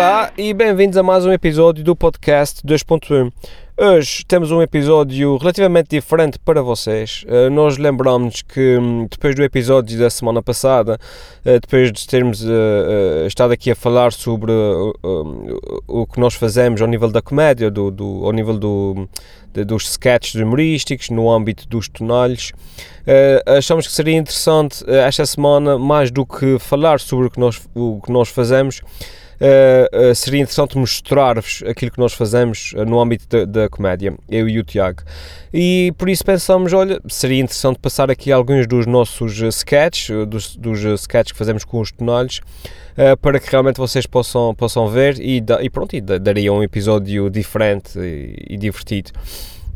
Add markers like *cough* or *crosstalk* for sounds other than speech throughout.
Olá e bem-vindos a mais um episódio do podcast 2.1. Hoje temos um episódio relativamente diferente para vocês. Uh, nós lembramos que um, depois do episódio da semana passada, uh, depois de termos uh, estado aqui a falar sobre o que nós fazemos ao nível da comédia, do, do ao nível do, dos sketches humorísticos, no âmbito dos tonalhos, achamos que seria interessante esta semana, mais do que falar sobre o que nós, o que nós fazemos, uh, uh, seria interessante mostrar-vos aquilo que nós fazemos uh, no âmbito da, da, comédia, eu e o Tiago. E por isso pensamos, olha, seria interessante passar aqui alguns dos nossos sketches, dos, dos sketches que fazemos com os tonalhos, para que realmente vocês possam, possam ver e, da, e pronto, e daria um episódio diferente e, e divertido.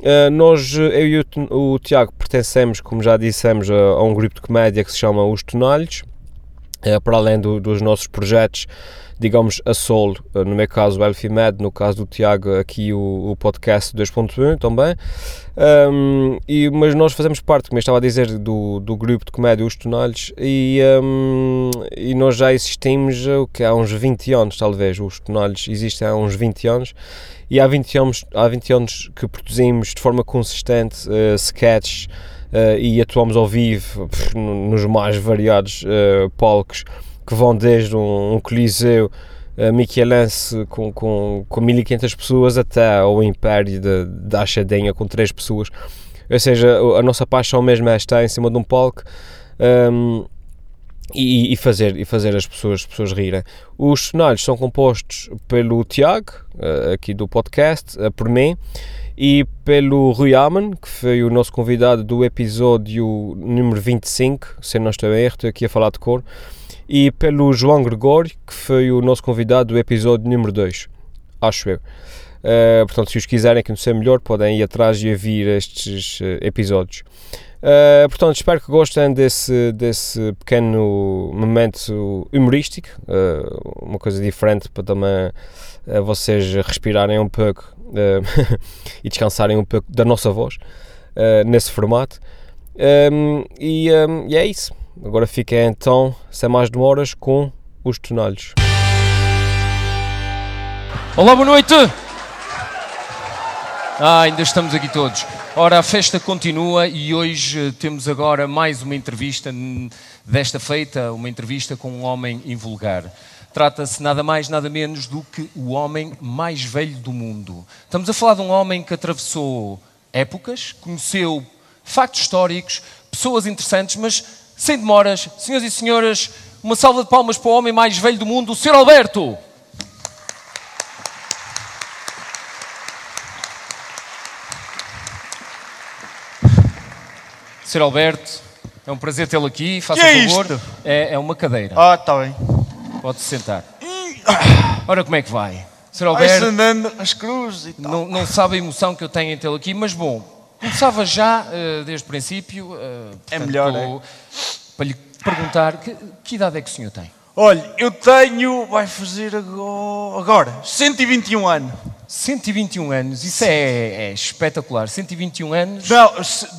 Uh, nós, eu e o, o, Tiago, pertencemos, como já dissemos, a, a, um grupo de comédia que se chama Os Tonalhos, uh, para além do, dos nossos projetos digamos, a solo. Eh, no meu caso, o Elfimed, no caso do Tiago, aqui o, o podcast 2.1 também. Um, e, mas nós fazemos parte, como eu estava a dizer, do, do grupo de comédia Os Tonalhos e, um, e nós já existimos o que, há uns 20 anos, talvez. Os Tonalhos existem há uns 20 anos e há 20 anos, há 20 anos que produzimos de forma consistente uh, sketches uh, e atuamos ao vivo pff, nos mais variados uh, palcos que vão desde um, um coliseu uh, michelense com, com, com 1500 pessoas até ao império da Achadinha com 3 pessoas. Ou seja, a nossa paixão mesmo é estar em cima de um palco um, e, e, fazer, e fazer as pessoas, as pessoas rirem. Os cenários são compostos pelo Tiago, uh, aqui do podcast, uh, por mim, e pelo Rui Aman, que foi o nosso convidado do episódio número 25, se não estou em erro, estou aqui a falar de cor e pelo João Gregório, que foi o nosso convidado do episódio número 2, acho eu. Uh, portanto, se os quiserem conhecer melhor, podem ir atrás e ouvir estes uh, episódios. Uh, portanto, espero que gostem desse, desse pequeno momento humorístico, uma coisa diferente para também vocês respirarem um pouco *laughs* e descansarem um pouco da nossa voz nesse formato. Um, e, um, e é isso. Agora fica então, sem mais demoras, com os tonalhos. Olá, boa noite! Ah, ainda estamos aqui todos. Ora, a festa continua e hoje temos agora mais uma entrevista desta feita, uma entrevista com um homem invulgar. Trata-se nada mais, nada menos do que o homem mais velho do mundo. Estamos a falar de um homem que atravessou épocas, conheceu factos históricos, pessoas interessantes, mas sem demoras, senhoras e senhores, uma salva de palmas para o homem mais velho do mundo, o Sr. Alberto. Sr. Alberto, é um prazer tê-lo aqui. Faça que é favor. Isto? É, é uma cadeira. Ah, está bem. Pode-se sentar. Ora, como é que vai? Sr. Alberto. andando as cruzes e tal. Não, não sabe a emoção que eu tenho em tê-lo aqui, mas bom, começava já uh, desde o princípio. Uh, portanto, é melhor, é? para lhe perguntar que, que, idade é que o senhor tem? Olha, eu tenho, vai fazer agora, agora 121 anos. 121 anos, isso é, é, espetacular. 121 anos. Não,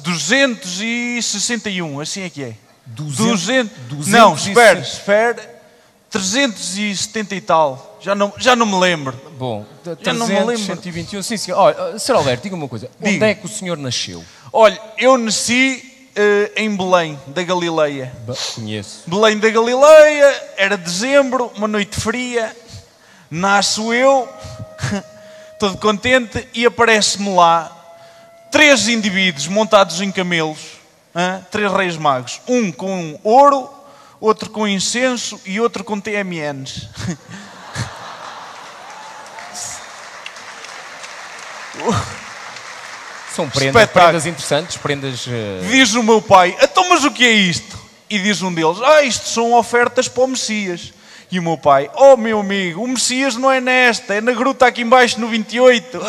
261, assim é que é. 200, 200 não, espera, espera. 370 e tal. Já não, já não me lembro. Bom, 300, já não me lembro. 121, sim, sim. Olha, Sr. Alberto, diga uma coisa. Diga. Onde é que o senhor nasceu? Olha, eu nasci uh, em Belém, da Galileia. conheço. Belém da Galileia, era dezembro, uma noite fria, nasço eu, *laughs* todo contente, e aparece-me lá três indivíduos montados em camelos, hein? três reis magos, um com ouro, outro com incenso e outro com TMNs. *laughs* *laughs* São prendas, prendas interessantes, prendas. Uh... Diz o meu pai, então, mas o que é isto? E diz um deles, ah, isto são ofertas para o Messias. E o meu pai, oh meu amigo, o Messias não é nesta, é na gruta aqui embaixo no 28.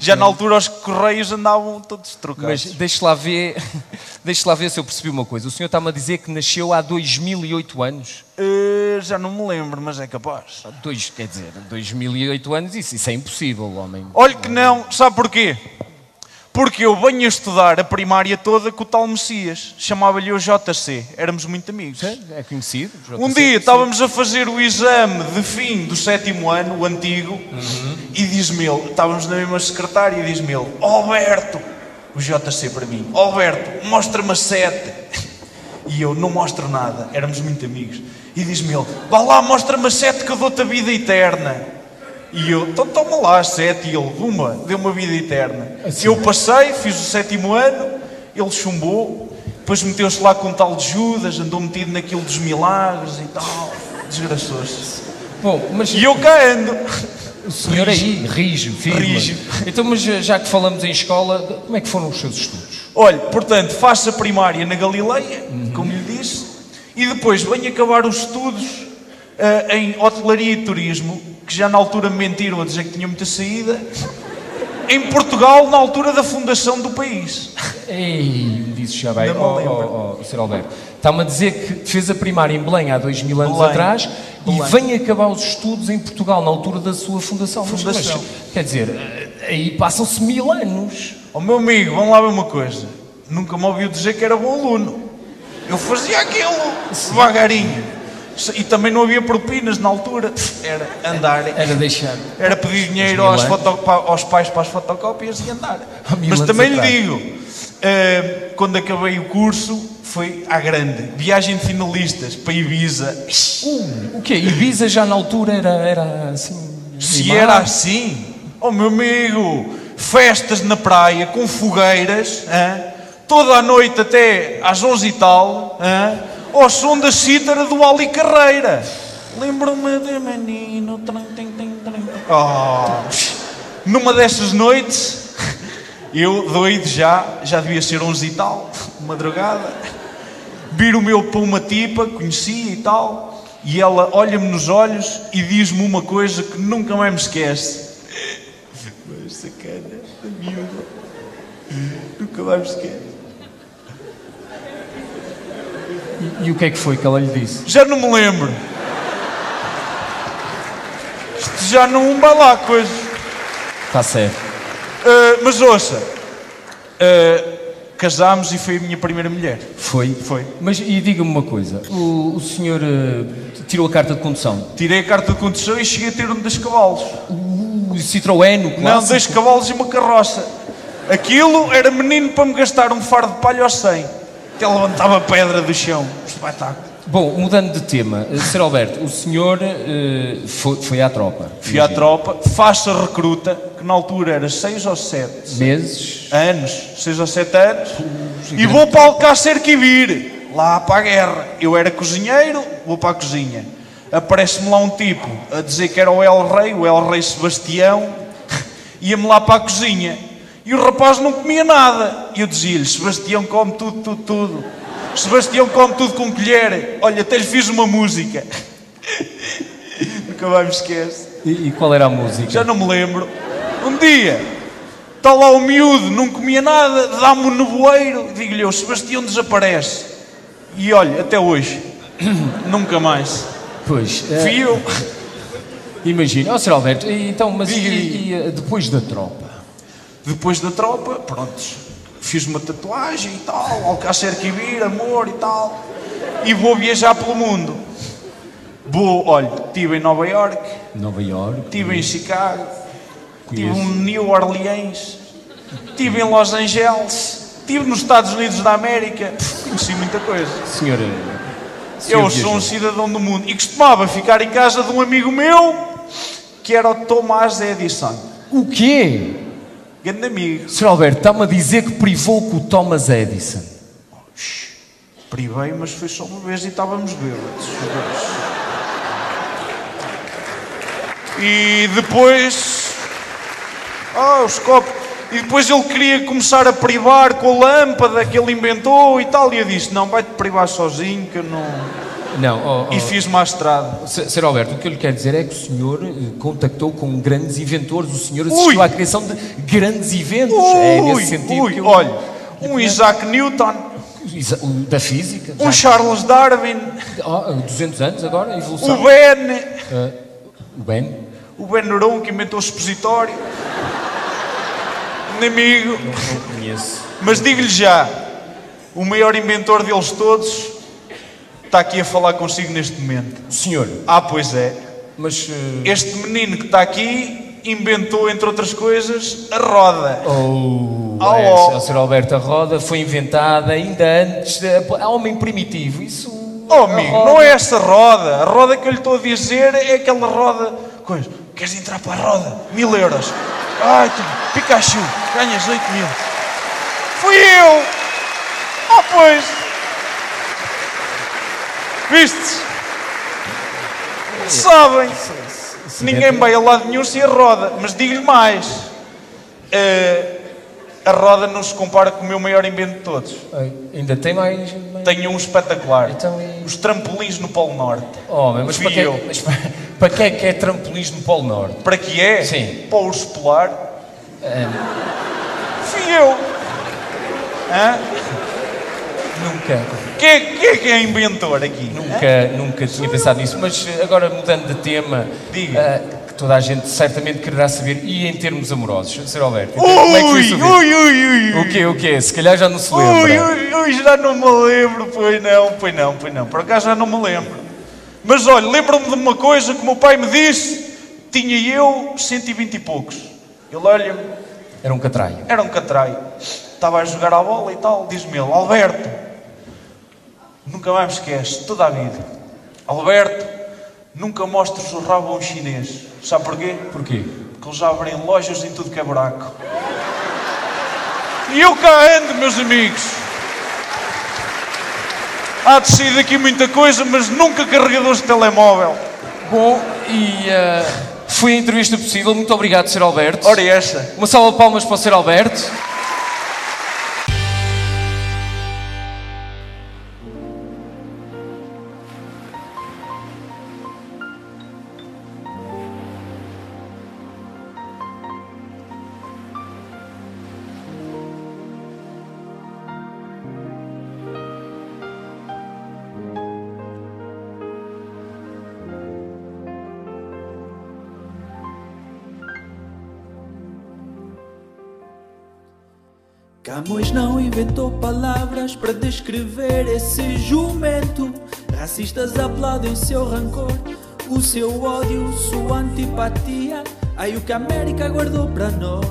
Já na altura os correios andavam todos trocados. Mas deixe lá ver, *laughs* deixe lá ver se eu percebi uma coisa. O senhor está-me a dizer que nasceu há 2008 anos? Uh, já não me lembro, mas é capaz. Dois, quer dizer, 2008 anos, isso, isso é impossível, homem. Olha que não, sabe porquê? Porque eu venho a estudar a primária toda com o tal Messias. Chamava-lhe o JC. Éramos muito amigos. É conhecido? Um dia estávamos a fazer o exame de fim do sétimo ano, o antigo, e diz-me ele, estávamos na mesma secretária, e diz-me ele, "Oh, Alberto, o JC para mim, "Oh, Alberto, mostra-me a sete. E eu não mostro nada, éramos muito amigos. E diz-me ele, vá lá, mostra-me a sete que eu dou-te a vida eterna. E eu, então toma lá a sete, e ele, uma, deu-me a vida eterna. Eu passei, fiz o sétimo ano, ele chumbou, depois meteu-se lá com tal de Judas, andou metido naquilo dos milagres e tal, desgraçou-se. Bom, mas E eu cá ando. o senhor aí, rijo, firme. Rijo. Então, mas já que falamos em escola, como é que foram os seus estudos? Olha, portanto, faço a primária na Galileia, como lhe disse, e depois venho acabar os estudos ah, em hotelaria e turismo, que já na altura me mentiram a dizer que tinha muita saída, em Portugal, na altura da fundação do país. Ei, disse já bem, oh, oh, oh, Sr. Alberto. Está-me a dizer que fez a primária em Belém há dois mil anos Belém. atrás Belém. e vem acabar os estudos em Portugal na altura da sua fundação. Fundação. mas, quer dizer, eh, aí passam-se mil anos. Ó meu amigo, vamos lá ver uma coisa. Nunca me ouviu dizer que era bom aluno. Eu fazia aquilo devagarinho. E também não havia propinas na altura. Era andar. Era deixar. Era pedir dinheiro Os aos, aos pais para as fotocópias e andar. Mas também lhe digo, eh, quando acabei o curso, foi à grande. Viagem de finalistas para Ibiza. Uh, o quê? Ibiza já na altura era, era assim. Se animado? era assim, oh meu amigo, festas na praia com fogueiras, hã? toda a noite até às 11 e tal, hã? Ao som da cítara do Ali Carreira. Lembro-me de menino. Oh, numa dessas noites, eu doido já, já devia ser 11 e tal, madrugada, vir o meu para uma tipa, conhecia e tal, e ela olha-me nos olhos e diz-me uma coisa que nunca mais me esquece. Mas sacana, a miúda, nunca mais me esquece. E, e o que é que foi que ela lhe disse? Já não me lembro. Isto já não coisa. Está certo. Ah, mas ouça, ah, casámos e foi a minha primeira mulher. Foi? Foi. Mas e diga-me uma coisa: o, o senhor eh, tirou a carta de condução? Tirei a carta de condução e cheguei a ter um dos cavalos. O Citroën, o Não, clássico? dois cavalos e uma carroça. Aquilo era menino para me gastar um fardo de palha aos 100. Até levantava pedra do chão. Espetáculo. Bom, mudando de tema, eh, Sr. Alberto, o senhor eh, foi, foi à tropa. Fui à tropa, faço a recruta, que na altura era 6 ou 7 Meses. anos, 6 ou 7 anos, e vou para Alcácer Quibir, lá para a guerra. Eu era cozinheiro, vou para a cozinha. Aparece-me lá um tipo a dizer que era o El Rei, o El Rei Sebastião, *laughs* ia-me lá para a cozinha. E o rapaz não comia nada. E eu dizia-lhe: Sebastião come tudo, tudo, tudo. Sebastião come tudo com colher. Olha, até lhe fiz uma música. *laughs* Nunca mais me esquece. E, e qual era a música? Já não me lembro. Um dia, está lá o miúdo, não comia nada, dá-me um nevoeiro. Digo-lhe: o Sebastião desaparece. E olha, até hoje, *coughs* nunca mais. Pois, eh, Fui eu. *laughs* imagina. Ó, Sr. Alberto, e então, mas e, Diga, e, eh, depois da tropa? Depois da tropa, pronto, fiz uma tatuagem e tal, Alcácer Quibir, amor e tal. E vou viajar pelo mundo. Vou, olha, estive em Nova York, Nova York. estive em Chicago, estive em New Orleans, estive em Los Angeles, estive nos Estados Unidos da América. Pff, Conheci muita coisa. Senhor, eh, senhor Eu sou um cidadão do mundo e costumava ficar em casa de um amigo meu que era o Thomas Edison. O quê? Grande amigo. Sr. Alberto, está-me a dizer que privou com o Thomas Edison. Privei, mas foi só uma vez e estávamos bêbados. E depois. Ah, os copos. E depois ele queria começar a privar com a lâmpada que ele inventou e tal. E eu disse: Não, vai-te privar sozinho, que eu não. Não, ó, ó, E fiz. S- Sr. Alberto, o que eu lhe quero dizer é que o senhor eh, contactou com grandes inventores, o senhor Ui! assistiu à criação de grandes eventos. é nesse sentido ui, que eu... olha, um Isaac Newton, Da física. um já- Charles Darwin, Oh, 200 anos agora, a evolução. o Ben, O Ben? o Ben Neuron que inventou o expositório. inimigo. Não conheço. Mas digo-lhe já, o maior inventor deles todos está aqui a falar consigo neste momento. Senhor, Ah, pois é. mas. eh, Este menino que está aqui inventou, entre outras coisas, a roda. Oh, Oh, é, oh. Sr. Alberto, a roda foi inventada ainda antes da homem primitivo. Isso. Oh, a amigo, não é essa roda. A roda que eu lhe estou a dizer é aquela roda. Coisa. Queres entrar para a roda? Mil euros. Ai, tu, Pikachu, ganhas 8 mil. Fui eu! Ah, pois! Vistes? Sabem? Ninguém vai a lado nenhum sem a roda. Mas digo-lhe mais: eh, a roda não se compara com o meu maior invento de todos. Ai, Ainda tem mais. mais- Tenho um espetacular. Então, e- Os trampolins no Polo Norte. Oh, mas para que, eu. mas para, para que é que é trampolins no Polo Norte? Para que é? Sim. Para o urso polar. Fui eu. Hã? Nunca, Quem é, quem é que é inventor aqui? nunca, nunca tinha pensado nisso. Mas agora mudando de tema, Diga. eh, que toda a gente certamente quererá saber, e em termos amorosos, Sr. Alberto? então, como é que foi Ui, isso? ui, ui, ui, O quê, o quê? Se calhar já não se Ui, lembra. ui, ui, já não me lembro, pois não, pois não, pois não. Por acaso já não me lembro. Mas olha, lembro-me de uma coisa que o meu pai me disse. Tinha eu 120 e poucos. Ele olha-me, Era um catraio. Era um catraio. Estava a jogar à bola e tal. Diz-me ele, Alberto, nunca mais me esqueces, toda a vida. Alberto, nunca mostres o rabo a um chinês. Sabe porquê? Porquê? Porque eles já abrem lojas em tudo que é buraco. E eu cá ando, meus amigos. Há de sair daqui muita coisa, mas nunca carregadores de telemóvel. Bom, e eh, foi a entrevista possível. Muito obrigado, Sr. Alberto. Ora, e esta? Uma salva de palmas para o Sr. Alberto. Camões não inventou palavras para descrever esse jumento. Racistas aplaudem seu rancor, o seu ódio, sua antipatia. Aí o que a América guardou para nós.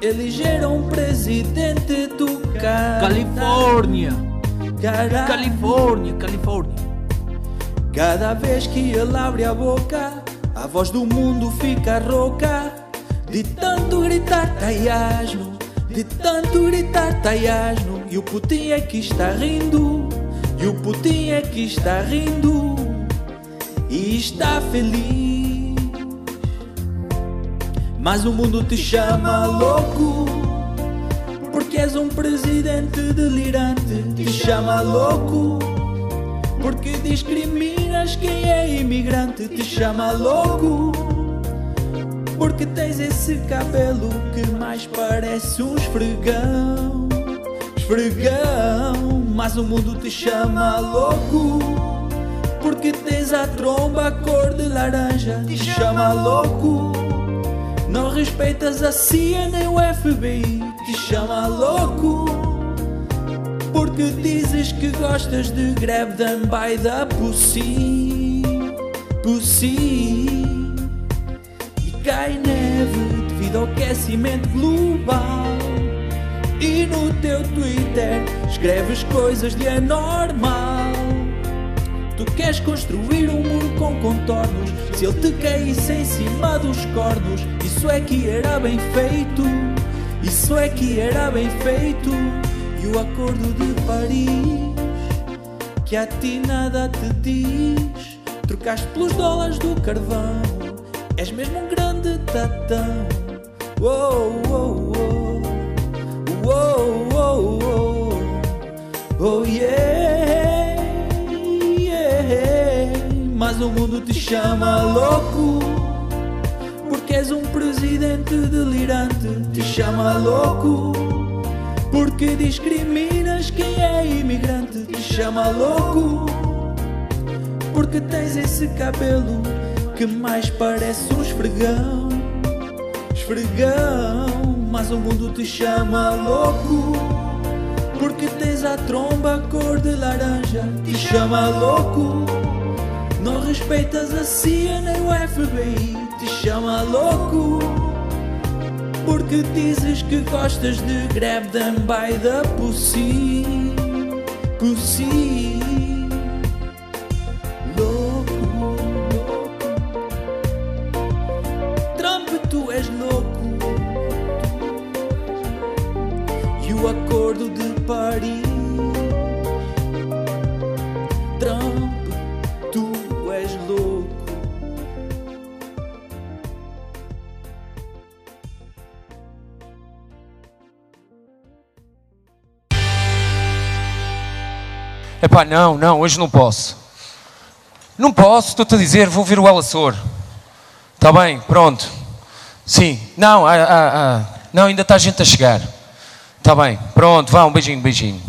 Elegeram um presidente do Canadá. Califórnia, Caralho. Califórnia, Califórnia. Cada vez que ele abre a boca, a voz do mundo fica rouca. De tanto gritar, taiasno. De tanto gritar, taiasno. E o Putin é que está rindo. E o Putin é que está rindo. E está feliz. Mas o mundo te chama louco. Porque és um presidente delirante. Te chama louco. Porque discriminas quem é imigrante, te chama louco. Porque tens esse cabelo que parece um esfregão. Esfregão, mas o mundo te chama louco. Porque tens a tromba cor de laranja, te chama louco. Não respeitas a CIA nem o FBI, te chama louco. Porque dizes que gostas de grab them by the pussy Pussy E cai neve devido ao aquecimento global. E no teu Twitter escreves coisas de anormal. Tu queres construir um muro com contornos. Se ele te caísse em cima dos cornos Isso é que era bem feito. Isso é que era bem feito. E o acordo de Paris Que a ti nada te diz. Trocaste pelos dólares do carvão. És mesmo um grande tatão Mas o mundo te chama louco. Porque és um presidente delirante. Te chama louco. Porque discriminas quem é imigrante. Te chama louco. Porque tens esse cabelo Que mais parece um esfregão Esfregão mas o mundo te chama louco. Porque tens a tromba cor de laranja, te chama louco. Não respeitas a CIA nem o FBI, te chama louco. Porque dizes que gostas de grab them by the pussy, pussy. Paris. Trump, tu és louco. Epá, não, não, hoje não posso. Não posso, estou-te a dizer, vou ver o El. Está bem, pronto. Sim, não, ah, ah, ah, não, ainda está gente a chegar. Está bem, pronto, vá, um beijinho, beijinho.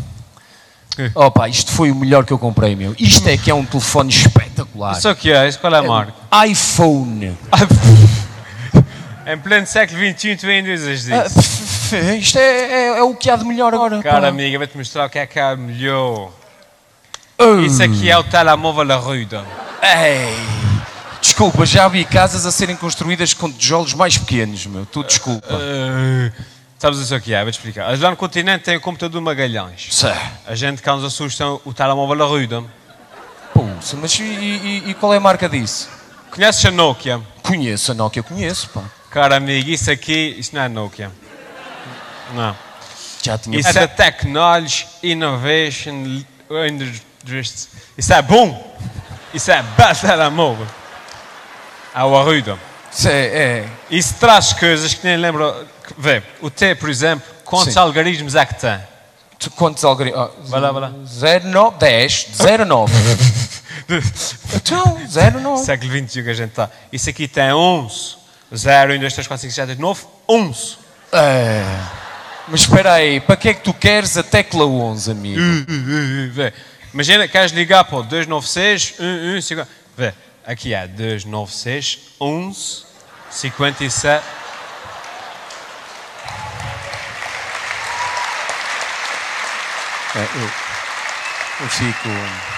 Opa, isto foi o melhor que eu comprei, meu. Isto é que é um telefone espetacular. Isso é que é? Isso qual é a marca? iPhone. *laughs* Em pleno século XXI tu ainda usas Ah, disso. *laughs* isto é, é- é o que há de melhor agora. Cara pá. amiga, vou-te mostrar o que é que há melhor. Ah. Isso aqui é o telemóvel Arruda. Ei, desculpa, já vi casas a serem construídas com tijolos mais pequenos, meu. Tu desculpa. Uh, sabes isso o que é? Vou-te explicar. Lá no continente tem o computador Magalhães. Sé. A gente cá nos assusta o telemóvel Arruda. Pulsa, mas e, e- e qual é a marca disso? Conheces a Nokia? Conheço, a Nokia conheço, pá. Cara amigo, isso aqui, isso não é Nokia. Não. Já tinha Isso é Technology Innovation Industries. Isso é bom. Isso é bom telemóvel. É o Arruda. É, é. Isso traz coisas que nem lembro. Vê, o T, por exemplo, quantos Sim. algarismos é que tem? Tu, quantos algoritmos? Vai lá, vai lá. 09, 10, 09. então, 09. Século XXI que a gente está. Isso aqui tem 11. 0, 1, 2, 3, 4, 5, 6, 7, 8, 9. 11. É. Mas espera aí, para que é que tu queres a tecla 11, amigo? Vê. Imagina, queres ligar para o 296 11 50. Vê, aqui é 296 11 57. É, eu, eu fico.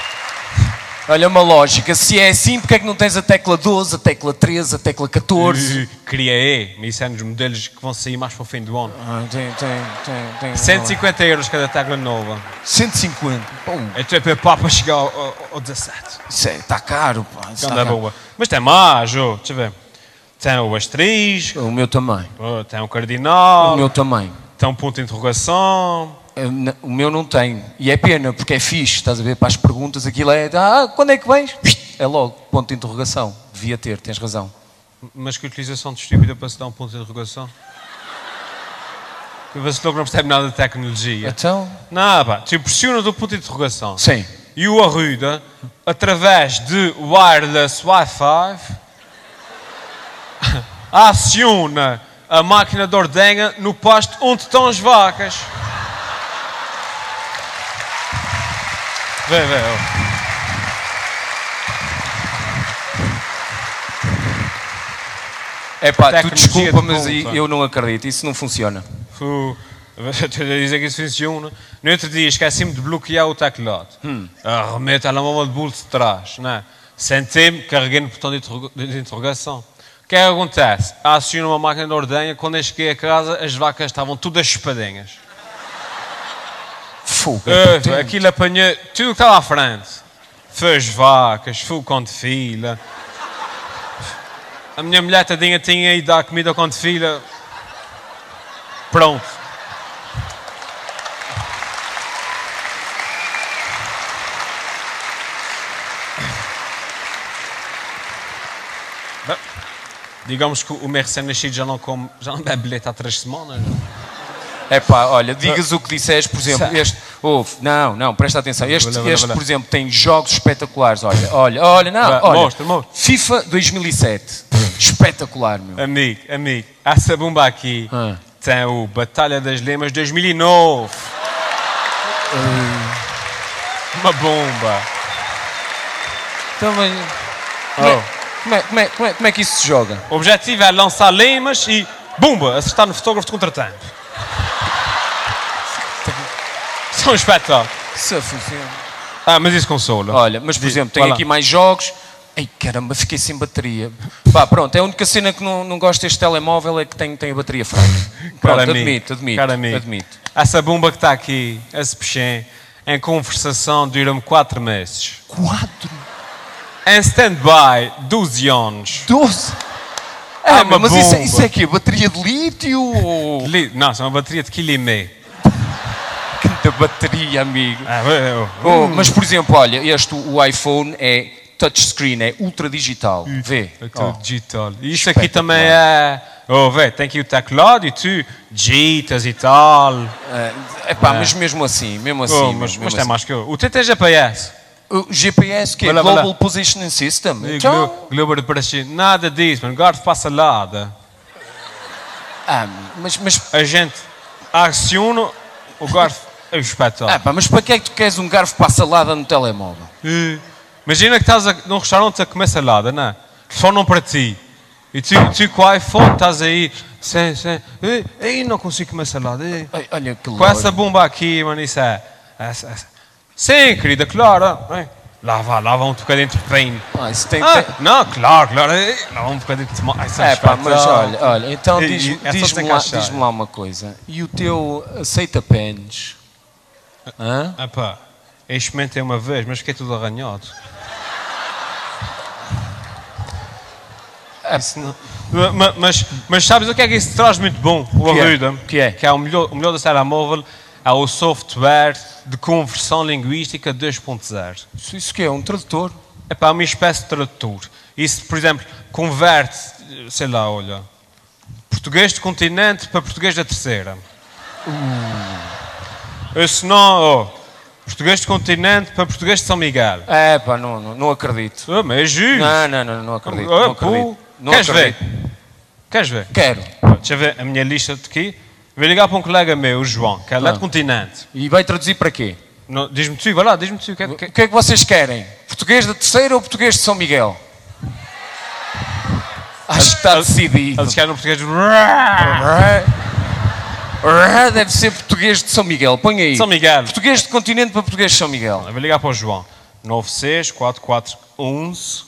Olha uma lógica, se é assim, porque é que não tens a tecla 12, a tecla 13, a tecla 14? Queria E, mas isso é nos modelos que vão sair mais para o fim do ano. Ah, tem, tem, tem, tem. 150 euros cada tecla nova. 150. Pô, É é para chegar ao, ao, ao 17. isso é, está caro, pá. Isso Anda tá caro. boa. Mas tem mais, oh, deixa eu ver. Tem o asterisco, O meu também. oh, tem o cardinal, O meu também. tem um ponto de interrogação. O meu não tem. E é pena, porque é fixe, estás a ver? Para as perguntas, aquilo é. Ah, quando é que vens? *laughs* É logo, ponto de interrogação. Devia ter, tens razão. Mas que utilização de estúpida para se dar um ponto de interrogação? Que você logo não percebe nada de tecnologia. Então? Não, pá, tu pressionas o ponto de interrogação. Sim. E o Arruda, através de wireless Wi-Fi, *laughs* aciona a máquina de ordenha no pasto onde estão as vacas. Vê. ó. É pá, tu desculpa, de mas eu não acredito. Isso não funciona. Fu- *laughs* Estou a dizer que isso funciona. No outro dia esqueci-me de bloquear o teclado. Hum. Arremete a telemóvel de bolso de trás. Né? Sentei-me, carreguei no botão de, interroga- de interrogação. O que é que acontece? Aciono uma máquina de ordenha. Quando eu cheguei a casa, as vacas estavam todas espadinhas. Fogo. Uh, aquilo apanhou tudo que estava à frente. As vacas, foi o conto de fila. A minha mulher tadinha tinha ido dar comida de fila. Pronto. Digamos que o meu recém-nascido já não come, já não bebe bilhete há três semanas. É pá, olha, digas o que disseste, por exemplo, este. Ouve, não, não, presta atenção. Este, este por exemplo, tem jogos espetaculares. Olha, olha, olha, não, olha. mostra, mostra. FIFA 2007. Espetacular, meu. Amigo, amigo, essa bomba aqui Ah. tem o Batalha das Lemas 2009. Uma bomba. Também. Oh. Como, é, como, é, como, é, como é que isso se joga? O objetivo é lançar lemas e Bumba, acertar no fotógrafo de contratempo. Isso é um espetáculo. Funciona. Ah, mas isso consola. Olha, mas por exemplo, vai lá. aqui mais jogos. Ei, caramba, fiquei sem bateria. Pá, pronto, é a única cena que não, não gosto deste telemóvel é que tem, tem a bateria fraca. *laughs* Pronto, Cara amigo, admito, admito, cara amigo. admito. Essa bomba que está aqui, esse pechem, em conversação dura-me 4 meses. Quatro, Em stand-by, 12 anos. doze. É Ah, uma mas isso, é- bomba. isso é aqui, bateria de lítio ou... Li- Não, são uma bateria de quilo e meio. Da bateria, amigo. Ah, eu- Oh, mas, por exemplo, olha, este, o iPhone é touchscreen, é ultra digital. Vê. É tudo Oh. digital. Isto aqui também é. Oh, vê, tem aqui o teclado e tu digitas e tal. É, epá, mas mesmo assim, mesmo assim. Oh, mas mesmo mas tem assim. mais que eu. O tem GPS. O GPS, que é. Global Positioning System. Glo- de Paraxi. Nada disso, mano. Garfo para a salada. ah, mas, mas, A gente aciona o garfo. É o espetáculo. ah, pá, mas para que é que tu queres um garfo para a salada no telemóvel? Imagina que estás a, num restaurante a comer salada, não é? Telefonam para ti. E tu, tu com o iPhone estás aí. Sim, sim. Eh, Ei, não consigo comer salada. Ai, olha que Com essa bomba aqui, mano, isso é. essa- essa- Sim, querida, claro. eh. Lava, lava um bocadinho de pepino. Ah, isso tem, Ah, tem- não, claro, claro. Lava um bocadinho de tomate. É pá, mas olha, olha, então E- diz- e é só diz-me lá, diz lá uma coisa. E o teu aceita pens? Hã? Ah pá, eu experimentei uma vez, mas fiquei tudo arranhado. Isso não- Ma- Mas, mas sabes o que é que isso traz muito bom? O Que é? Arruda. Que é? Que é o melhor, o melhor da telemóvel é o software de conversão linguística 2.0. Isso, isso que é? Um tradutor? É para uma espécie de tradutor. Isso, por exemplo, converte, sei lá, olha, português do continente para português da terceira. Ou se não, oh, português do continente para português de São Miguel. É pá, não, não, não acredito. Ah, mas é justo. Não, não, não, não acredito. Ah, Não acredito. Não Queres acredito. ver? Queres ver? Quero. Deixa eu ver a minha lista de aqui. Vou ligar para um colega meu, o João, que é lá Ah. do continente. E vai traduzir para quê? Diz-me tu, vai lá, diz-me tu. o Que, O que, que é que vocês querem? Português da terceira ou português de São Miguel? Acho que está decidido. eles querem um português. Deve ser português de São Miguel. Põe aí. São Miguel. Português de continente para português de São Miguel. Eu vou ligar para o João. 964411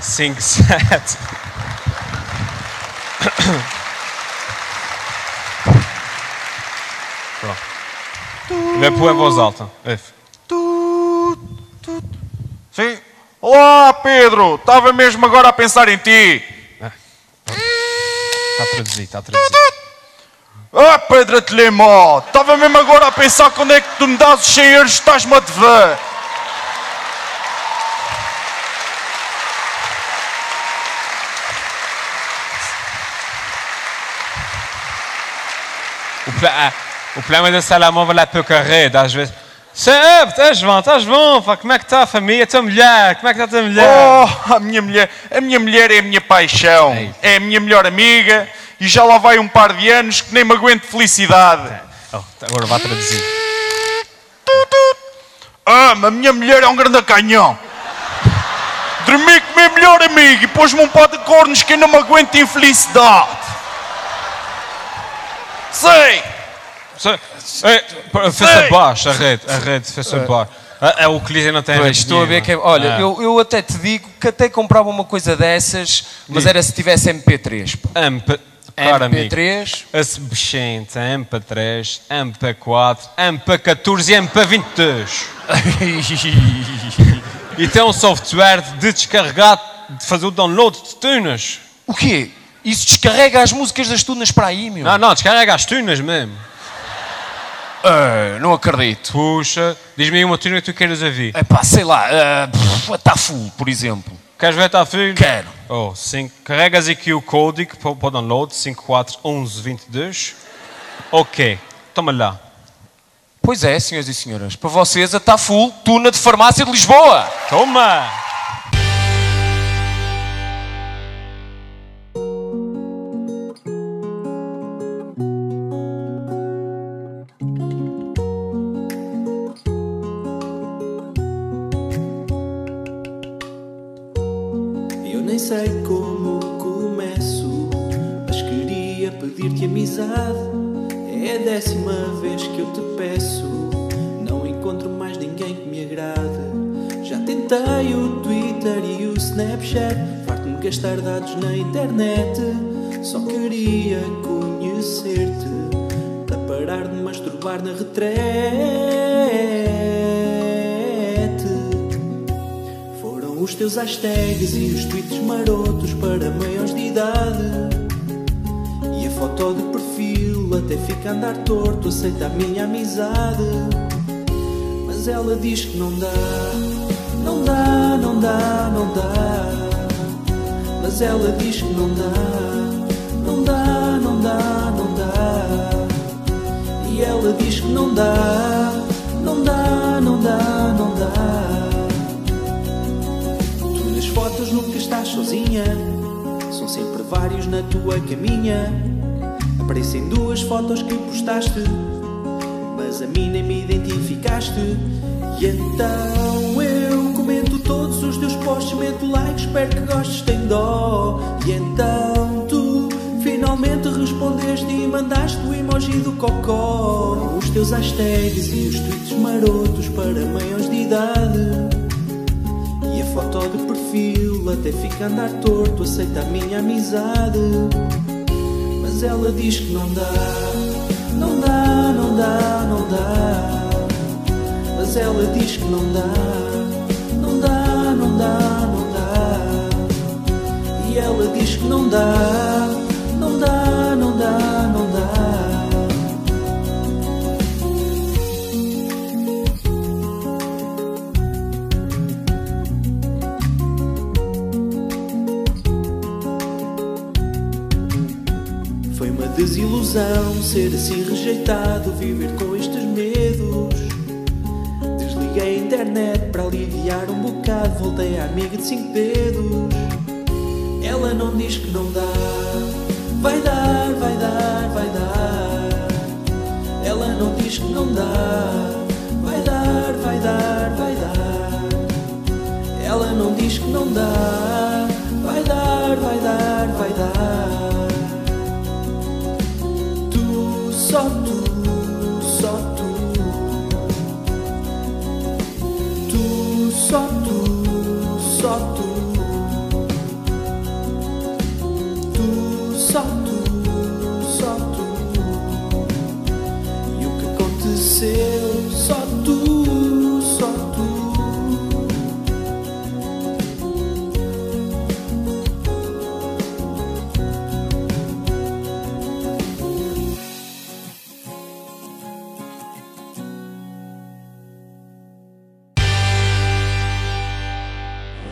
57 Pronto. Vai pôr em voz alta. F. Sim. Olá, Pedro. Estava mesmo agora a pensar em ti. Está a traduzir, está a traduzir. Ah, Pedro Telemó. Estava mesmo agora a pensar quando é que tu me dás os 100 euros estás-me a dever. O, pla- ah, o problema desse telemóvel é pouca rede, às vezes. Sempre, estás bom, estás bom, pá, como é que está a família, a tua mulher, como é que está a tua mulher? Oh, a minha mulher. A minha mulher é a minha paixão. É a minha melhor amiga. E já lá vai um par de anos que nem me aguento de felicidade. Oh, agora vá traduzir. Ah, mas a minha mulher é um grande canhão. Dormi com o meu melhor amigo e pôs-me um pó de cornos que eu não me aguento de infelicidade. Sei! Ei, a rede, a rede fez abaixo. É, é o que dizem não tem Pois, estou a ver que é. Olha, Ah. eu, eu até te digo que até comprava uma coisa dessas, mas era se tivesse MP3. pá. MP, cara, amigo. MP3. Esse bichinho tem MP3, MP4, MP14 e MP22. E *laughs* tem um software de descarregar, de fazer o download de tunas. o quê? Isso descarrega as músicas das tunas para aí, meu? Não, não, descarrega as tunas mesmo. Ah, não acredito. Puxa, diz-me aí uma tuna que tu queiras ouvir. É pá, sei lá, pff, a Tafu, por exemplo. Queres ver, tá filho? Quero. Oh, cinco, carregas aqui o código para para o download, 541122. Ok, toma lá. Pois é, senhores e senhoras. Para vocês, a Tafu, tuna de farmácia de Lisboa. Toma! Farto-me gastar dados na internet. Só queria conhecer-te. Para parar de masturbar na retrete. Foram os teus hashtags e os tweets marotos para maiores de idade. E a foto de perfil até fica a andar torto, aceita a minha amizade. Ela diz que não dá, não dá, não dá, não dá. Mas ela diz que não dá, não dá, não dá, não dá. E ela diz que não dá, não dá, não dá, não dá. Tu nas fotos nunca estás sozinha. São sempre vários na tua caminha. Aparecem duas fotos que postaste, mas a mim nem me identificaste. E então eu todos os teus posts, meto like, espero que gostes, tem dó. E então tu finalmente respondeste e mandaste o emoji do cocó. Os teus hashtags e os tweets marotos para maiores de idade. E a foto de perfil até fica a andar torto, aceita a minha amizade. Mas ela diz que não dá, não dá, não dá, não dá. Mas ela diz que não dá, dá, não dá. E ela diz que não dá, não dá, não dá, não dá. Foi uma desilusão ser assim rejeitado, viver com estes. Desliguei a internet para aliviar um bocado, voltei à amiga de cinco dedos. Ela não diz que não dá, vai dar, vai dar, vai dar. Ela não diz que não dá, vai dar, vai dar, vai dar. Ela não diz que não dá, vai dar, vai dar, vai dar. Aconteceu? Só tu, só tu.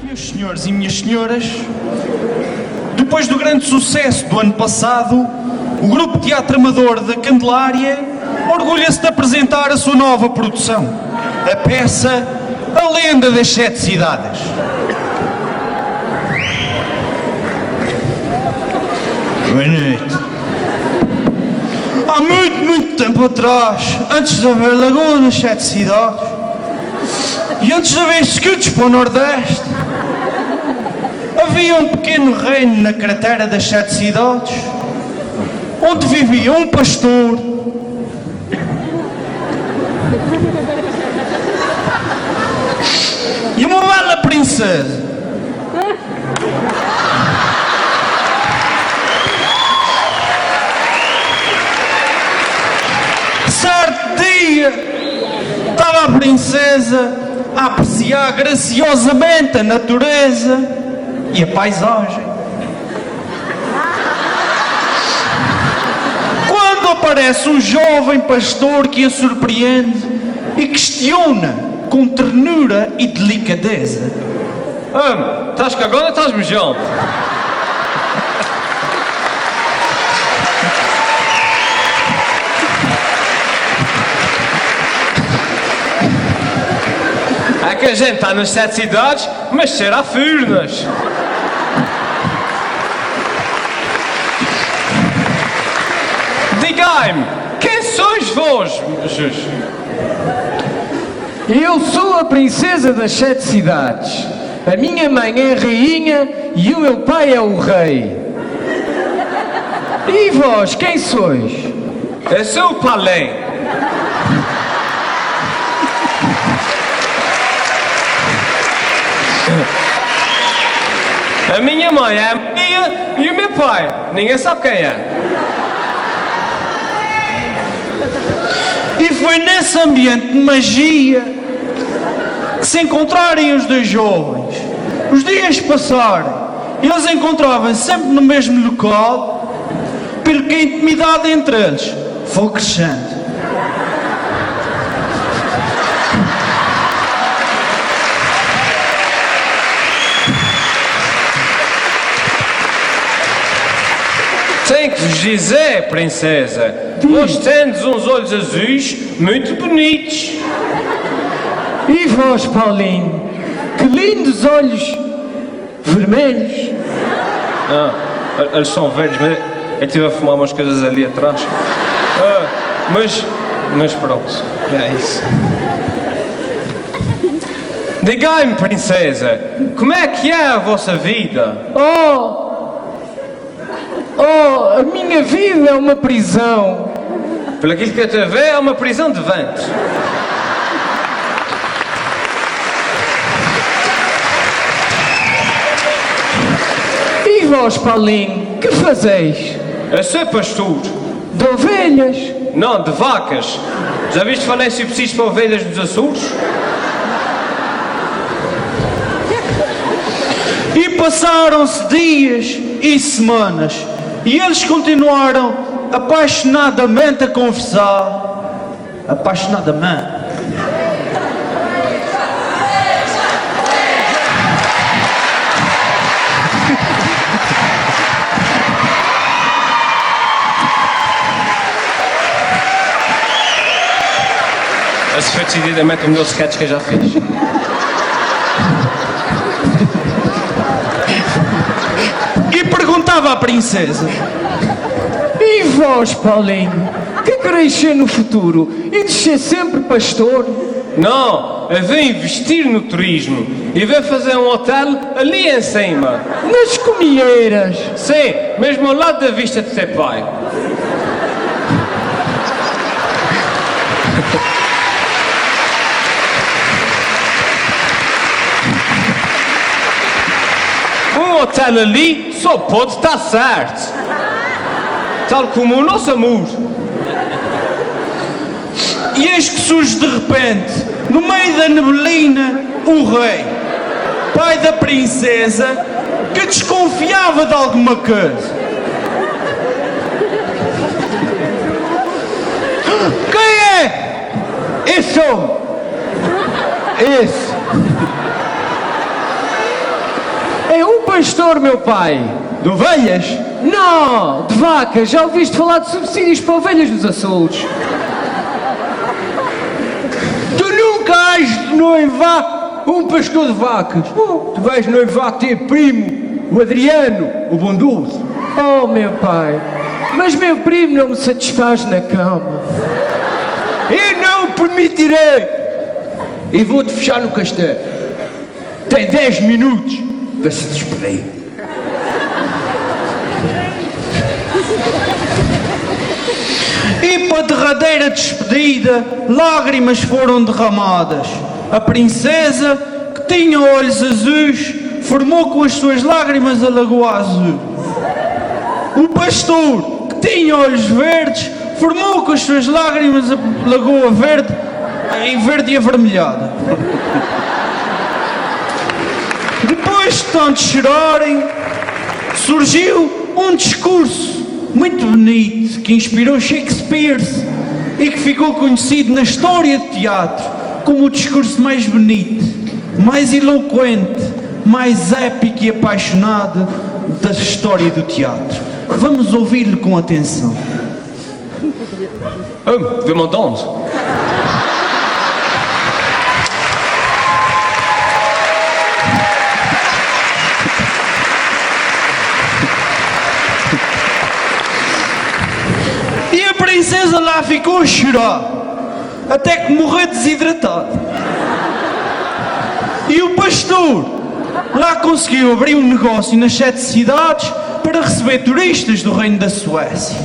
Meus senhores e minhas senhoras, depois do grande sucesso do ano passado, o Grupo Teatro Amador da Candelária orgulha-se de apresentar a sua nova produção, a peça A Lenda das Sete Cidades. Boa noite. Há muito, muito tempo atrás, antes de haver Lagoa nas Sete Cidades, e antes de haver escudos para o Nordeste, havia um pequeno reino na cratera das Sete Cidades, onde vivia um pastor. E uma princesa. Certo dia, estava a princesa a apreciar graciosamente a natureza e a paisagem. Quando aparece um jovem pastor que a surpreende e questiona com ternura e delicadeza. Ah, estás cagando ou estás mijando? É que a gente está nas sete cidades, mas a furnas. Digai-me, quem sois vós? Eu sou a princesa das sete cidades. A minha mãe é a rainha e o meu pai é o rei. E vós, quem sois? Eu sou o Palém. A minha mãe é a minha e o meu pai. Ninguém sabe quem é. E foi nesse ambiente de magia que se encontrarem os dois jovens. Os dias passaram e eles encontravam-se sempre no mesmo local, pelo que a intimidade entre eles foi crescendo. Tenho que vos dizer, princesa, vós tendes uns olhos azuis muito bonitos. E vós, Paulinho? Que lindos olhos vermelhos. Ah, eles são verdes, mas eu estive a fumar umas coisas ali atrás. Ah, mas, mas pronto, é isso. Digai-me, princesa, como é que é a vossa vida? Oh! Oh, a minha vida é uma prisão. Pelo aquilo que eu te ver, é uma prisão de ventos. Vós, Paulinho, que fazeis? Eu sou pastor. De ovelhas? Não, de vacas. Já viste falar em subsídios para ovelhas nos Açores? E passaram-se dias e semanas e eles continuaram apaixonadamente a conversar. Apaixonadamente. Decididamente o melhor sketch que eu já fiz. E perguntava à princesa: E vós, Paulinho, que quereis ser no futuro e de ser sempre pastor? Não, eu vim investir no turismo e vou fazer um hotel ali em cima. Nas comieiras? Sim, mesmo ao lado da vista de teu pai. Um hotel ali só pode estar certo. Tal como o nosso amor. E eis que surge de repente, no meio da neblina, o rei, pai da princesa, que desconfiava de alguma coisa. Quem é? Esse homem! Esse! Pastor, meu pai! De ovelhas? Não! De vacas! Já ouviste falar de subsídios para ovelhas nos Açores? Tu nunca has de noivar um pastor de vacas. Tu vais noivar teu primo, o Adriano, o bondoso. Oh, meu pai! Mas meu primo não me satisfaz na cama. Eu não o permitirei. E vou-te fechar no castelo. Tem 10 minutos se despedir. E para a derradeira despedida, lágrimas foram derramadas. A princesa, que tinha olhos azuis, formou com as suas lágrimas a Lagoa Azul. O pastor, que tinha olhos verdes, formou com as suas lágrimas a Lagoa Verde, em verde e avermelhada. Depois de chorarem, surgiu um discurso muito bonito que inspirou Shakespeare e que ficou conhecido na história de teatro como o discurso mais bonito, mais eloquente, mais épico e apaixonado da história do teatro. Vamos ouvi-lo com atenção. Oh, vê m'entendre? E a princesa lá ficou a chorar, até que morreu desidratada. E o pastor lá conseguiu abrir um negócio nas sete cidades para receber turistas do Reino da Suécia.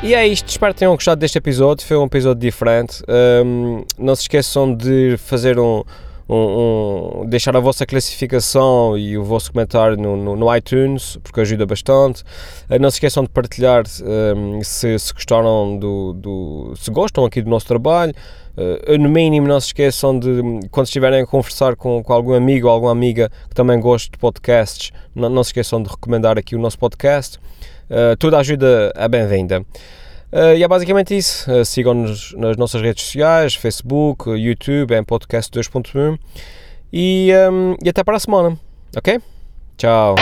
E é isto, espero que tenham gostado deste episódio, foi um episódio diferente. Um, não se esqueçam de fazer um, um, um, deixar a vossa classificação e o vosso comentário no, no, no iTunes, porque ajuda bastante. Uh, não se esqueçam de partilhar um, se, se gostaram do, do, se gostam aqui do nosso trabalho. Uh, no mínimo, não se esqueçam de, quando estiverem a conversar com, com algum amigo ou alguma amiga que também goste de podcasts, não, não se esqueçam de recomendar aqui o nosso podcast. Uh, toda ajuda é bem-vinda. Uh, e é basicamente isso. Uh, Sigam-nos nas nossas redes sociais, Facebook, YouTube, em Podcast 2.1 e, um, e até para a semana. Ok? Tchau.